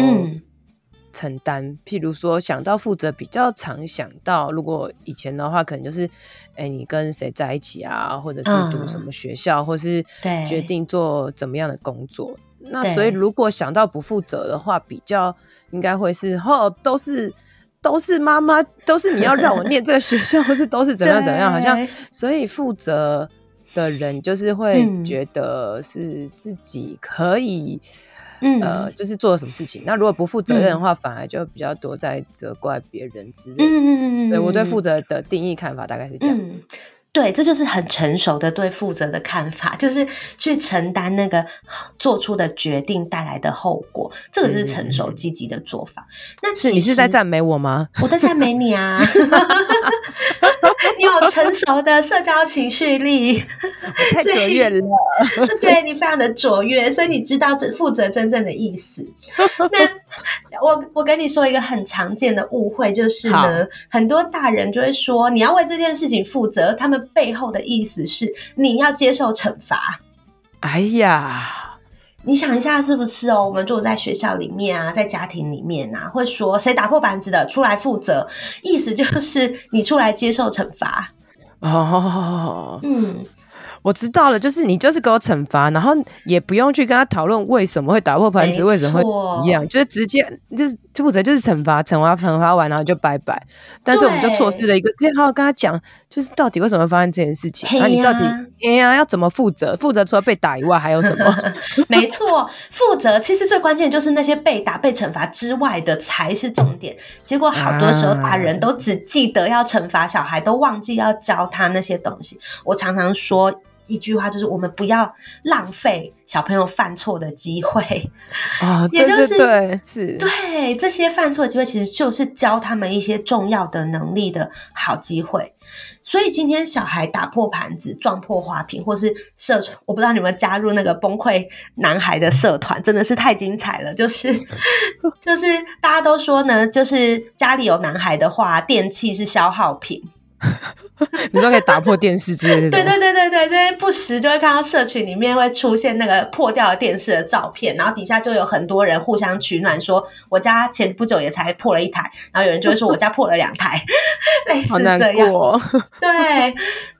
承担。譬如说，想到负责比较常想到，如果以前的话，可能就是，哎、欸，你跟谁在一起啊，或者是读什么学校，嗯、或是决定做怎么样的工作。那所以，如果想到不负责的话，比较应该会是哦，都是。都是妈妈，都是你要让我念这个学校，或是都是怎么样怎么样，好像所以负责的人就是会觉得是自己可以嗯、呃，就是做了什么事情。那如果不负责任的话，嗯、反而就比较多在责怪别人之类的。嗯嗯嗯嗯。对，我对负责的定义看法大概是这样。嗯对，这就是很成熟的对负责的看法，就是去承担那个做出的决定带来的后果，这个是成熟积极的做法。嗯、那是你是在赞美我吗？我在赞美你啊！你有成熟的社交情绪力，太卓越了。对，你非常的卓越，所以你知道这负责真正的意思。那 我我跟你说一个很常见的误会，就是呢，很多大人就会说你要为这件事情负责，他们。背后的意思是你要接受惩罚。哎呀，你想一下是不是哦？我们如果在学校里面啊，在家庭里面啊，会说谁打破板子的出来负责，意思就是你出来接受惩罚。哦，嗯。我知道了，就是你就是给我惩罚，然后也不用去跟他讨论为什么会打破盘子，为什么会一样，就是直接就是负责就是惩罚，惩罚惩罚完然后就拜拜。但是我们就错失了一个可以好好跟他讲，就是到底为什么会发生这件事情，那、你到底哎呀、啊、要怎么负责？负责除了被打以外还有什么？没错，负责其实最关键就是那些被打被惩罚之外的才是重点。结果好多时候大人都只记得要惩罚小孩，都忘记要教他那些东西。我常常说。一句话就是，我们不要浪费小朋友犯错的机会啊！哦、也就是对，是对这些犯错的机会，其实就是教他们一些重要的能力的好机会。所以今天小孩打破盘子、撞破花瓶，或是社团，我不知道你们加入那个崩溃男孩的社团，真的是太精彩了。就是 就是大家都说呢，就是家里有男孩的话，电器是消耗品。你说可以打破电视之类的？对对对对对，不时就会看到社群里面会出现那个破掉的电视的照片，然后底下就有很多人互相取暖，说我家前不久也才破了一台，然后有人就会说我家破了两台，类似这样。哦、对，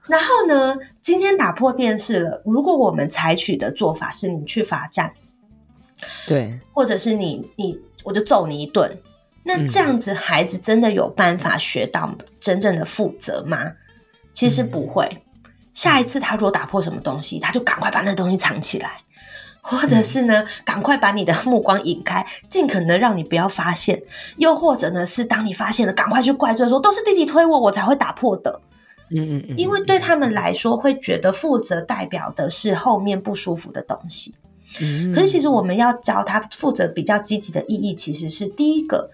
然后呢，今天打破电视了，如果我们采取的做法是你去罚站，对，或者是你你我就揍你一顿。那这样子，孩子真的有办法学到真正的负责吗？其实不会。下一次他如果打破什么东西，他就赶快把那东西藏起来，或者是呢，赶快把你的目光引开，尽可能让你不要发现。又或者呢，是当你发现了，赶快去怪罪说都是弟弟推我，我才会打破的。嗯嗯嗯。因为对他们来说，会觉得负责代表的是后面不舒服的东西。嗯。可是其实我们要教他负责比较积极的意义，其实是第一个。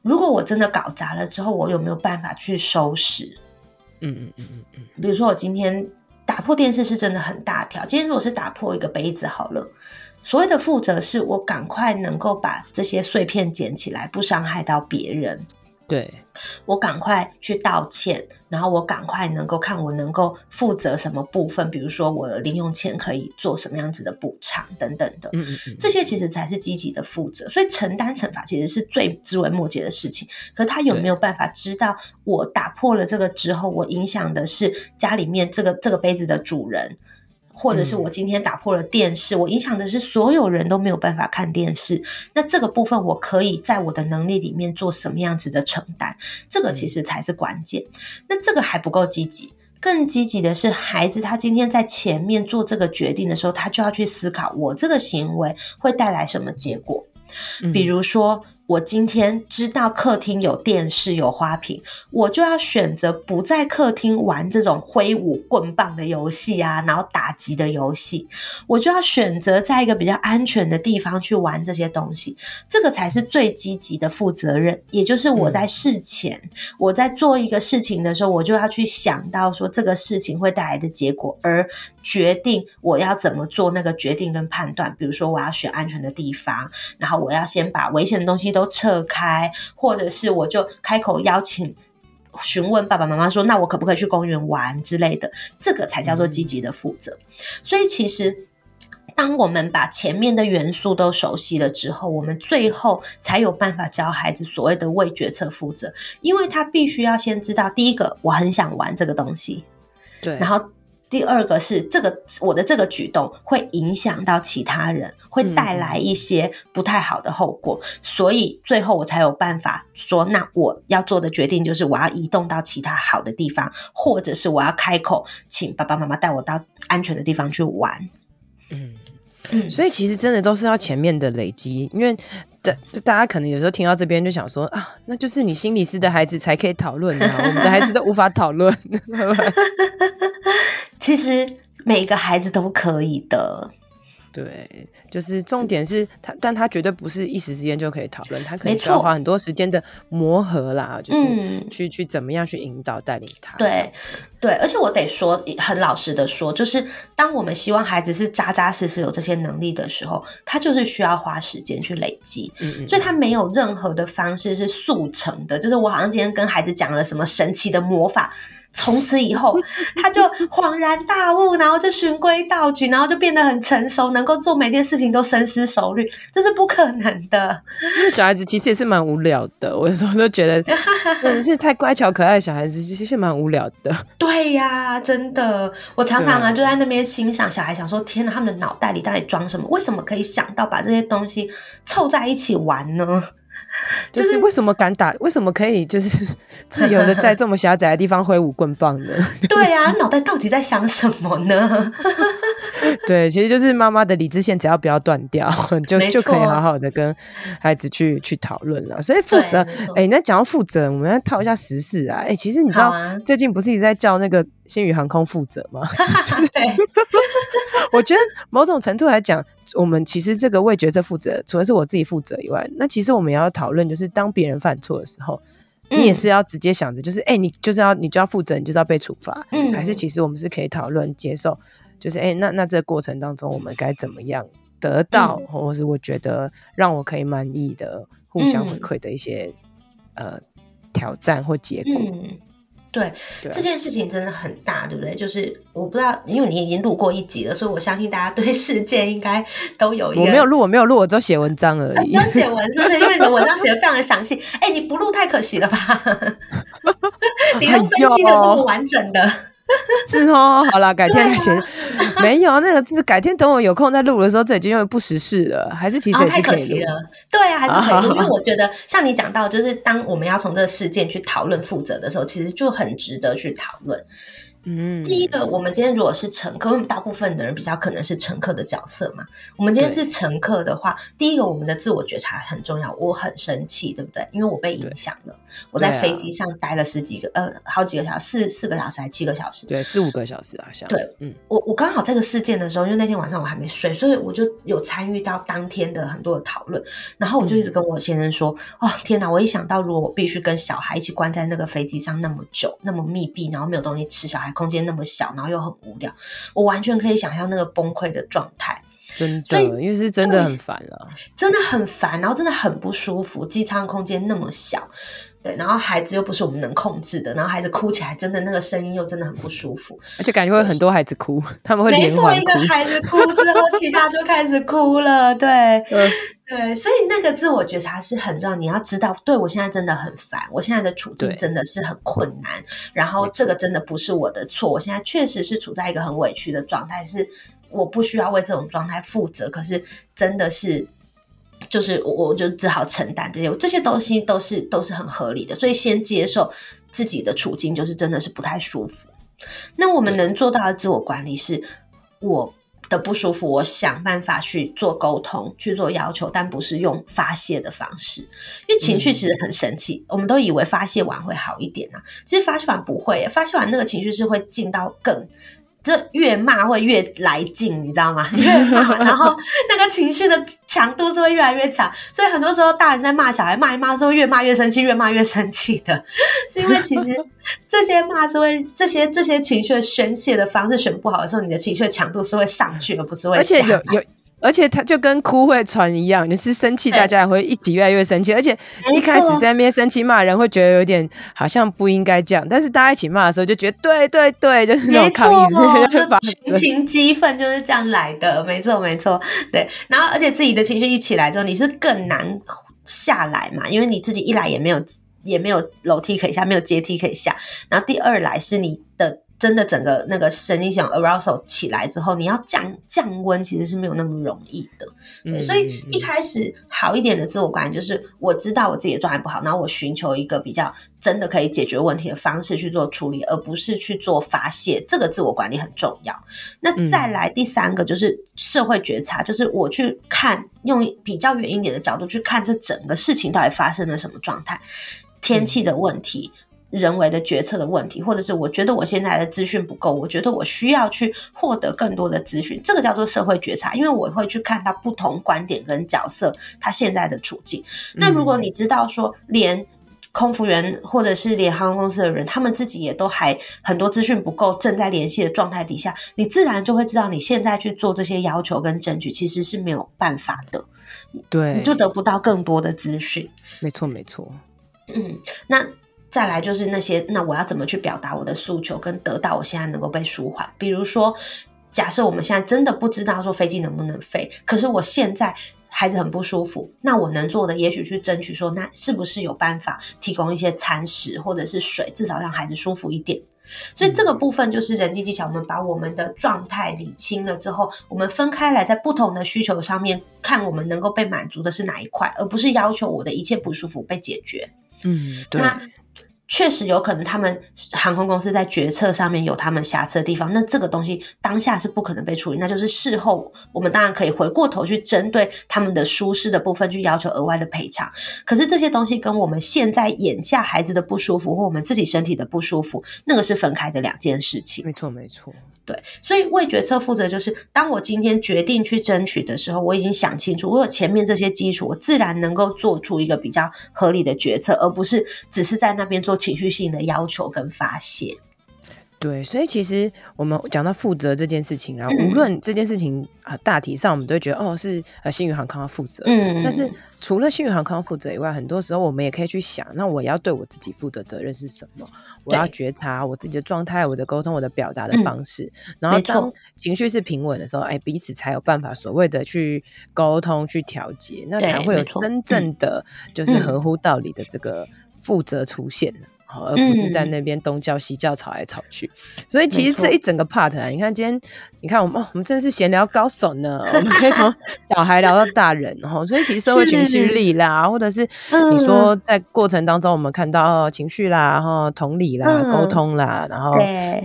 如果我真的搞砸了之后，我有没有办法去收拾？嗯嗯嗯嗯嗯。比如说，我今天打破电视是真的很大条。今天如果是打破一个杯子好了，所谓的负责是我赶快能够把这些碎片捡起来，不伤害到别人。对，我赶快去道歉，然后我赶快能够看我能够负责什么部分，比如说我的零用钱可以做什么样子的补偿等等的。嗯嗯嗯，这些其实才是积极的负责。所以承担惩罚其实是最枝微末节的事情。可是他有没有办法知道，我打破了这个之后，我影响的是家里面这个这个杯子的主人？或者是我今天打破了电视，嗯，我影响的是所有人都没有办法看电视。那这个部分我可以在我的能力里面做什么样子的承担？这个其实才是关键。那这个还不够积极，更积极的是孩子他今天在前面做这个决定的时候，他就要去思考我这个行为会带来什么结果。比如说。我今天知道客厅有电视有花瓶，我就要选择不在客厅玩这种挥舞棍棒的游戏啊，然后打击的游戏，我就要选择在一个比较安全的地方去玩这些东西，这个才是最积极的负责任。也就是我在事前，嗯、我在做一个事情的时候，我就要去想到说这个事情会带来的结果，而决定我要怎么做那个决定跟判断。比如说，我要选安全的地方，然后我要先把危险的东西都撤开，或者是我就开口邀请、询问爸爸妈妈说：“那我可不可以去公园玩之类的？”这个才叫做积极的负责。所以，其实当我们把前面的元素都熟悉了之后，我们最后才有办法教孩子所谓的为决策负责，因为他必须要先知道，第一个，我很想玩这个东西，对，然后。第二个是这个，我的这个举动会影响到其他人，会带来一些不太好的后果，嗯，所以最后我才有办法说，那我要做的决定就是我要移动到其他好的地方，或者是我要开口请爸爸妈妈带我到安全的地方去玩。嗯，嗯，所以其实真的都是要前面的累积，因为大大家可能有时候听到这边就想说啊，那就是你心理师的孩子才可以讨论啊，我们的孩子都无法讨论。其实每个孩子都可以的。对，就是重点是他，但他绝对不是一时之间就可以讨论，他可能需要花很多时间的磨合啦，就是去、嗯、去怎么样去引导带领他。对对，而且我得说，很老实的说，就是当我们希望孩子是扎扎实实有这些能力的时候，他就是需要花时间去累积，嗯嗯，所以他没有任何的方式是速成的，就是我好像今天跟孩子讲了什么神奇的魔法。从此以后，他就恍然大悟，然后就循规蹈矩，然后就变得很成熟，能够做每件事情都深思熟虑，这是不可能的。因为小孩子其实也是蛮无聊的，我有时候都觉得，真的是太乖巧可爱的小孩子，其实是蛮无聊的。对呀、啊，真的，我常常啊就在那边欣赏小孩，想说天哪，他们的脑袋里到底装什么？为什么可以想到把这些东西凑在一起玩呢？就是为什么敢打？为什么可以就是 自由的在这么狭窄的地方挥舞棍棒呢？对呀、啊，脑袋到底在想什么呢？对，其实就是妈妈的理智线，只要不要断掉，就就可以好好的跟孩子去去讨论了。所以负责，哎、欸，那讲到负责，我们要套一下时事啊。哎、欸，其实你知道、啊、最近不是一直在叫那个新宇航空负责吗？对，我觉得某种程度来讲，我们其实这个为决策负责，除了是我自己负责以外，那其实我们也要讨论，就是当别人犯错的时候，你也是要直接想着，就是哎、嗯欸，你就是要你就要负责，你就是要被处罚，嗯、还是其实我们是可以讨论接受。就是哎、欸，那那这个过程当中，我们该怎么样得到，嗯、或是我觉得让我可以满意的互相回馈的一些、嗯、呃挑战或结果？嗯，对，对这件事情真的很大，对不对？就是我不知道，因为你已经录过一集了，所以我相信大家对事件应该都有一个。我没有录，我没有录，我只有写文章而已。只有写文是不是？因为你的文章写的非常的详细。哎、欸，你不录太可惜了吧？你都分析的这么完整的。是哦，好啦，改天再写。没有那个字，改天等我有空再录的时候，这已经有不时事了，还是其实也是可以、哦、太可惜了。对啊，还是可以录，因为我觉得像你讲到，就是当我们要从这个事件去讨论负责的时候，其实就很值得去讨论。嗯，第一个，我们今天如果是乘客，因为大部分的人比较可能是乘客的角色嘛。我们今天是乘客的话，第一个，我们的自我觉察很重要。我很生气，对不对？因为我被影响了。我在飞机上待了十几个，呃，好几个小时，四四个小时还七个小时？对，四五个小时好，像对，嗯，我我刚好这个事件的时候，因为那天晚上我还没睡，所以我就有参与到当天的很多的讨论。然后我就一直跟我先生说：“嗯、哦，天哪！我一想到如果我必须跟小孩一起关在那个飞机上那么久，那么密闭，然后没有东西吃，小孩。”空间那么小，然后又很无聊，我完全可以想象那个崩溃的状态。真的，因为是真的很烦了，真的很烦，然后真的很不舒服。机舱空间那么小，对，然后孩子又不是我们能控制的，然后孩子哭起来，真的那个声音又真的很不舒服，而且感觉会有很多孩子哭，他们会连环哭。没错，一个孩子哭之后，其他就开始哭了，对。嗯对，所以那个自我觉察是很重要。你要知道，对，我现在真的很烦，我现在的处境真的是很困难。然后这个真的不是我的错，我现在确实是处在一个很委屈的状态，是我不需要为这种状态负责。可是真的是，就是我我就只好承担这些，这些东西都是都是很合理的。所以先接受自己的处境，就是真的是不太舒服。那我们能做到的自我管理是，我。的不舒服，我想办法去做沟通，去做要求，但不是用发泄的方式，因为情绪其实很神奇，嗯、我们都以为发泄完会好一点啊，其实发泄完不会，发泄完那个情绪是会进到更。这越骂会越来劲，你知道吗？越骂，然后那个情绪的强度是会越来越强。所以很多时候，大人在骂小孩，骂一骂之后越骂越生气，越骂越生气的。是因为其实这些骂是会这些这些情绪宣泄的方式选不好的时候，你的情绪的强度是会上去，而不是会下来。而且有有。而且他就跟哭会传一样，就是生气，大家也会一起越来越生气。而且一开始在那边生气骂人，会觉得有点好像不应该这样。但是大家一起骂的时候，就觉得对对对，就是那种抗议，群情激愤就是这样来的。没错没错，对。然后而且自己的情绪一起来之后，你是更难下来嘛，因为你自己一来也没有也没有楼梯可以下，没有阶梯可以下。然后第二来是你的真的整个那个神经系统 arousal 起来之后，你要降降温其实是没有那么容易的。对，所以一开始好一点的自我管理就是我知道我自己的状态不好，然后我寻求一个比较真的可以解决问题的方式去做处理，而不是去做发泄。这个自我管理很重要。那再来第三个就是社会觉察，就是我去看用比较远一点的角度去看这整个事情到底发生了什么状态，天气的问题。人为的决策的问题，或者是我觉得我现在的资讯不够，我觉得我需要去获得更多的资讯，这个叫做社会觉察，因为我会去看到不同观点跟角色他现在的处境。那如果你知道说，连空服员或者是连航空公司的人，他们自己也都还很多资讯不够，正在联系的状态底下，你自然就会知道你现在去做这些要求跟争取，其实是没有办法的。对，你就得不到更多的资讯。没错，没错。嗯，那。再来就是那些，那我要怎么去表达我的诉求，跟得到我现在能够被舒缓？比如说，假设我们现在真的不知道说飞机能不能飞，可是我现在孩子很不舒服，那我能做的也许去争取说，那是不是有办法提供一些餐食或者是水，至少让孩子舒服一点？所以这个部分就是人际技巧，我们把我们的状态理清了之后，我们分开来，在不同的需求上面看，我们能够被满足的是哪一块，而不是要求我的一切不舒服被解决。嗯，对。那确实有可能，他们航空公司在决策上面有他们瑕疵的地方，那这个东西当下是不可能被处理，那就是事后我们当然可以回过头去针对他们的舒适的部分去要求额外的赔偿。可是这些东西跟我们现在眼下孩子的不舒服或我们自己身体的不舒服，那个是分开的两件事情。没错，没错。对，所以为决策负责，就是当我今天决定去争取的时候，我已经想清楚，我有前面这些基础，我自然能够做出一个比较合理的决策，而不是只是在那边做情绪性的要求跟发泄。对，所以其实我们讲到负责这件事情啊，无论这件事情啊，大体上我们都会觉得哦，是呃新宇航空要负责。嗯，但是除了新宇航空要负责以外，很多时候我们也可以去想，那我要对我自己负的责任是什么？我要觉察我自己的状态、我的沟通、我的表达的方式。嗯、然后当情绪是平稳的时候，哎，彼此才有办法所谓的去沟通、去调节，那才会有真正的就是合乎道理的这个负责出现。而不是在那边东叫西叫吵来吵去，嗯、所以其实这一整个 part 啊，你看今天，你看我们哦，我们真的是闲聊高手呢。我们可以从小孩聊到大人，哈，所以其实社会情绪力啦，或者是你说在过程当中，我们看到情绪啦，然后同理啦，沟、嗯、通啦，然后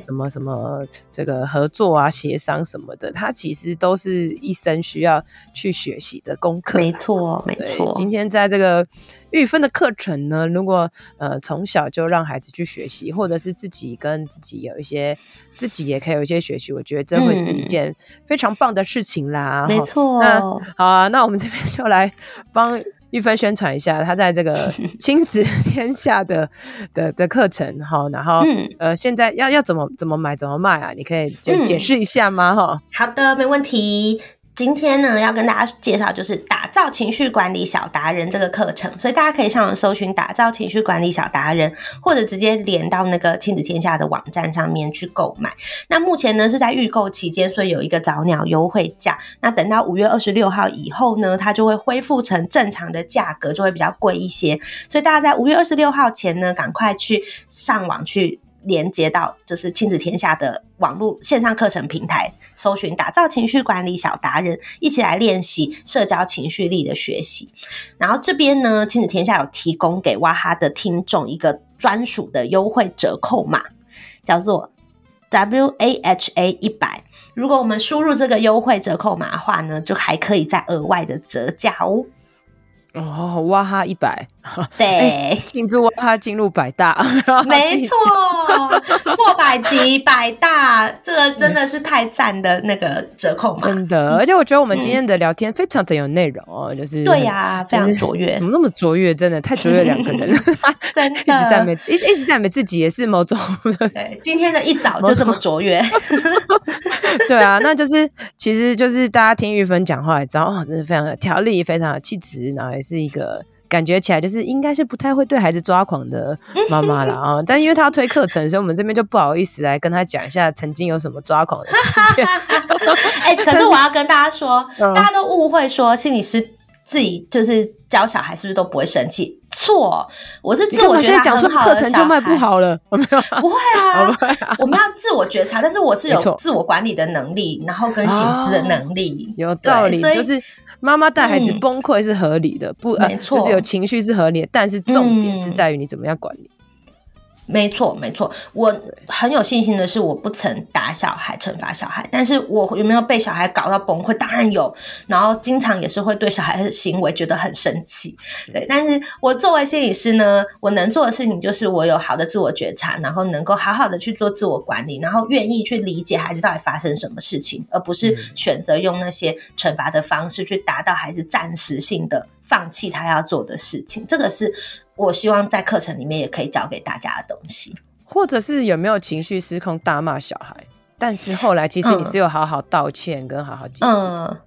什么什么这个合作啊、协商什么的，它其实都是一生需要去学习的功课。没错，没错。今天在这个。玉芬的课程呢，如果呃从小就让孩子去学习，或者是自己跟自己有一些，自己也可以有一些学习，我觉得这会是一件非常棒的事情啦。没错，那好啊，那我们这边就来帮玉芬宣传一下，他在这个 亲子天下的的的课程哈，然后、嗯、呃现在要要怎么怎么买怎么卖啊？你可以就解释一下吗？哈、嗯，好的，没问题。今天呢，要跟大家介绍就是打造情绪管理小达人这个课程，所以大家可以上网搜寻“打造情绪管理小达人”，或者直接连到那个亲子天下的网站上面去购买。那目前呢是在预购期间，所以有一个早鸟优惠价。那等到五月二十六号以后呢，它就会恢复成正常的价格，就会比较贵一些。所以大家在五月二十六号前呢，赶快去上网去。连接到就是亲子天下的网络线上课程平台，搜寻打造情绪管理小达人，一起来练习社交情绪力的学习。然后这边呢，亲子天下有提供给哇哈的听众一个专属的优惠折扣码，叫做 W A H A 一百。如果我们输入这个优惠折扣码的话呢，就还可以再额外的折价哦。哦，哇哈一百，对，庆祝哇哈进入百大，没错，破百级百大，这个真的是太赞的那个折扣嘛，真的，而且我觉得我们今天的聊天非常的有内容哦，就是对呀，非常卓越，怎么那么卓越？真的太卓越，两个人 真的一直赞美，一一直赞美自己，也是某种对，今天的一早就这么卓越，对啊，那就是其实就是大家听玉芬讲话也知道哦，真的非常的条理，非常的气质，然后也。是一个感觉起来就是应该是不太会对孩子抓狂的 妈妈了啊，但因为他要推课程，所以我们这边就不好意思来跟他讲一下曾经有什么抓狂的事情。哎、欸，可是我要跟大家说，大家都误会说心理师自己就是教小孩是不是都不会生气？错，我是自我觉察很好的。课程就卖不好了，没有？不会啊，我们要自我觉察，但是我是有自我管理的能力，然后跟行事的能力，有道理。就是妈妈带孩子崩溃是合理的，不，没错，就是有情绪是合理的，但是重点是在于你怎么样管理。没错，没错，我很有信心的是，我不曾打小孩、惩罚小孩，但是我有没有被小孩搞到崩溃？当然有，然后经常也是会对小孩的行为觉得很生气。对，但是我作为心理师呢，我能做的事情就是我有好的自我觉察，然后能够好好的去做自我管理，然后愿意去理解孩子到底发生什么事情，而不是选择用那些惩罚的方式去达到孩子暂时性的放弃他要做的事情。这个是。我希望在课程里面也可以教给大家的东西，或者是有没有情绪失控大骂小孩，但是后来其实你是有好好道歉跟好好解释。嗯，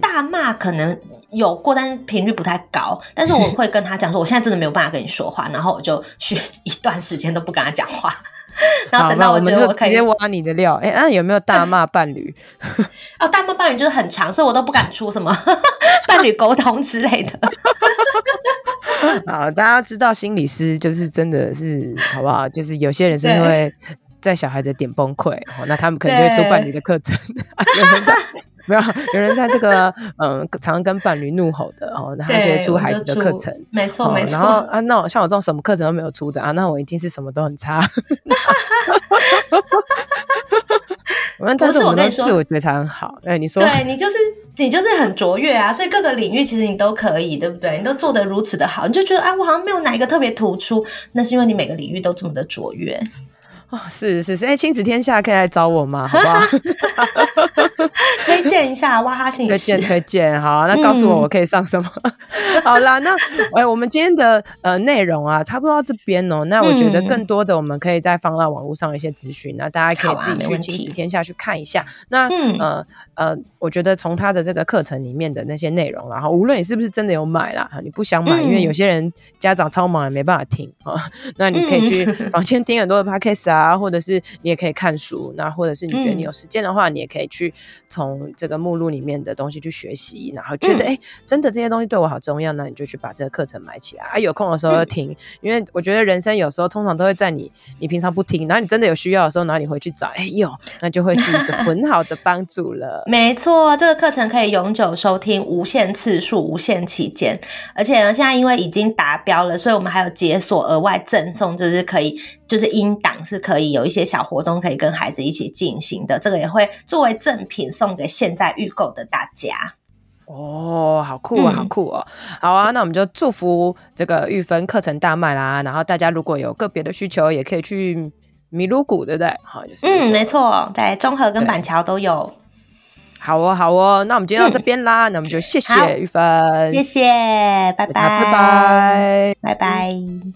大骂可能有过，但是频率不太高。但是我会跟他讲说，我现在真的没有办法跟你说话，然后我就去 一段时间都不跟他讲话。然后等到我觉得我可以直接挖你的料，哎，那有没有大骂伴侣？哦，大骂伴侣就是很长，所以我都不敢出什么 伴侣沟通之类的。好，大家知道心理师就是真的是好不好？就是有些人是会在小孩子点崩溃，那他们可能就会出伴侣的课程。有人在没有，有人在这个嗯，常常跟伴侣怒吼的哦，然后就会出孩子的课程。没错，没错。然后啊，那我像我这种什么课程都没有出的啊，那我一定是什么都很差。我们但是我们自我觉察很好。哎，你说，对你就是。你就是很卓越啊，所以各个领域其实你都可以，对不对？你都做得如此的好，你就觉得啊，我好像没有哪一个特别突出，那是因为你每个领域都这么的卓越。哦，是是是，哎，亲子天下可以来找我吗？好不好？推荐一下哇哈心理师，推荐推荐，好，那告诉我我可以上什么？嗯、好啦，那哎，我们今天的呃内容啊，差不多到这边哦。那我觉得更多的我们可以再放到网络上一些资讯，那大家可以自己去亲子天下去看一下。那呃呃，我觉得从他的这个课程里面的那些内容，然后无论你是不是真的有买啦，你不想买，嗯、因为有些人家长超忙也没办法听啊，那你可以去房间听很多的 podcast 啊。啊，或者是你也可以看书，那或者是你觉得你有时间的话，嗯、你也可以去从这个目录里面的东西去学习，然后觉得哎、嗯欸，真的这些东西对我好重要，那你就去把这个课程买起来啊。有空的时候要听，嗯、因为我觉得人生有时候通常都会在你你平常不听，然后你真的有需要的时候，然后你回去找，哎、欸、呦，那就会是一个很好的帮助了。没错，这个课程可以永久收听，无限次数，无限期间，而且呢，现在因为已经达标了，所以我们还有解锁额外赠送，就是可以就是音档是。可以有一些小活动可以跟孩子一起进行的，这个也会作为赠品送给现在预购的大家。哦，好酷啊，好酷哦！嗯、好啊，那我们就祝福这个玉芬课程大卖啦。然后大家如果有个别的需求，也可以去米鲁谷，对不对？好，就是嗯，没错，在中和跟板桥都有。好哦，好哦，那我们今天到这边啦，嗯、那我们就谢谢玉芬，谢谢，拜拜，拜拜，拜拜。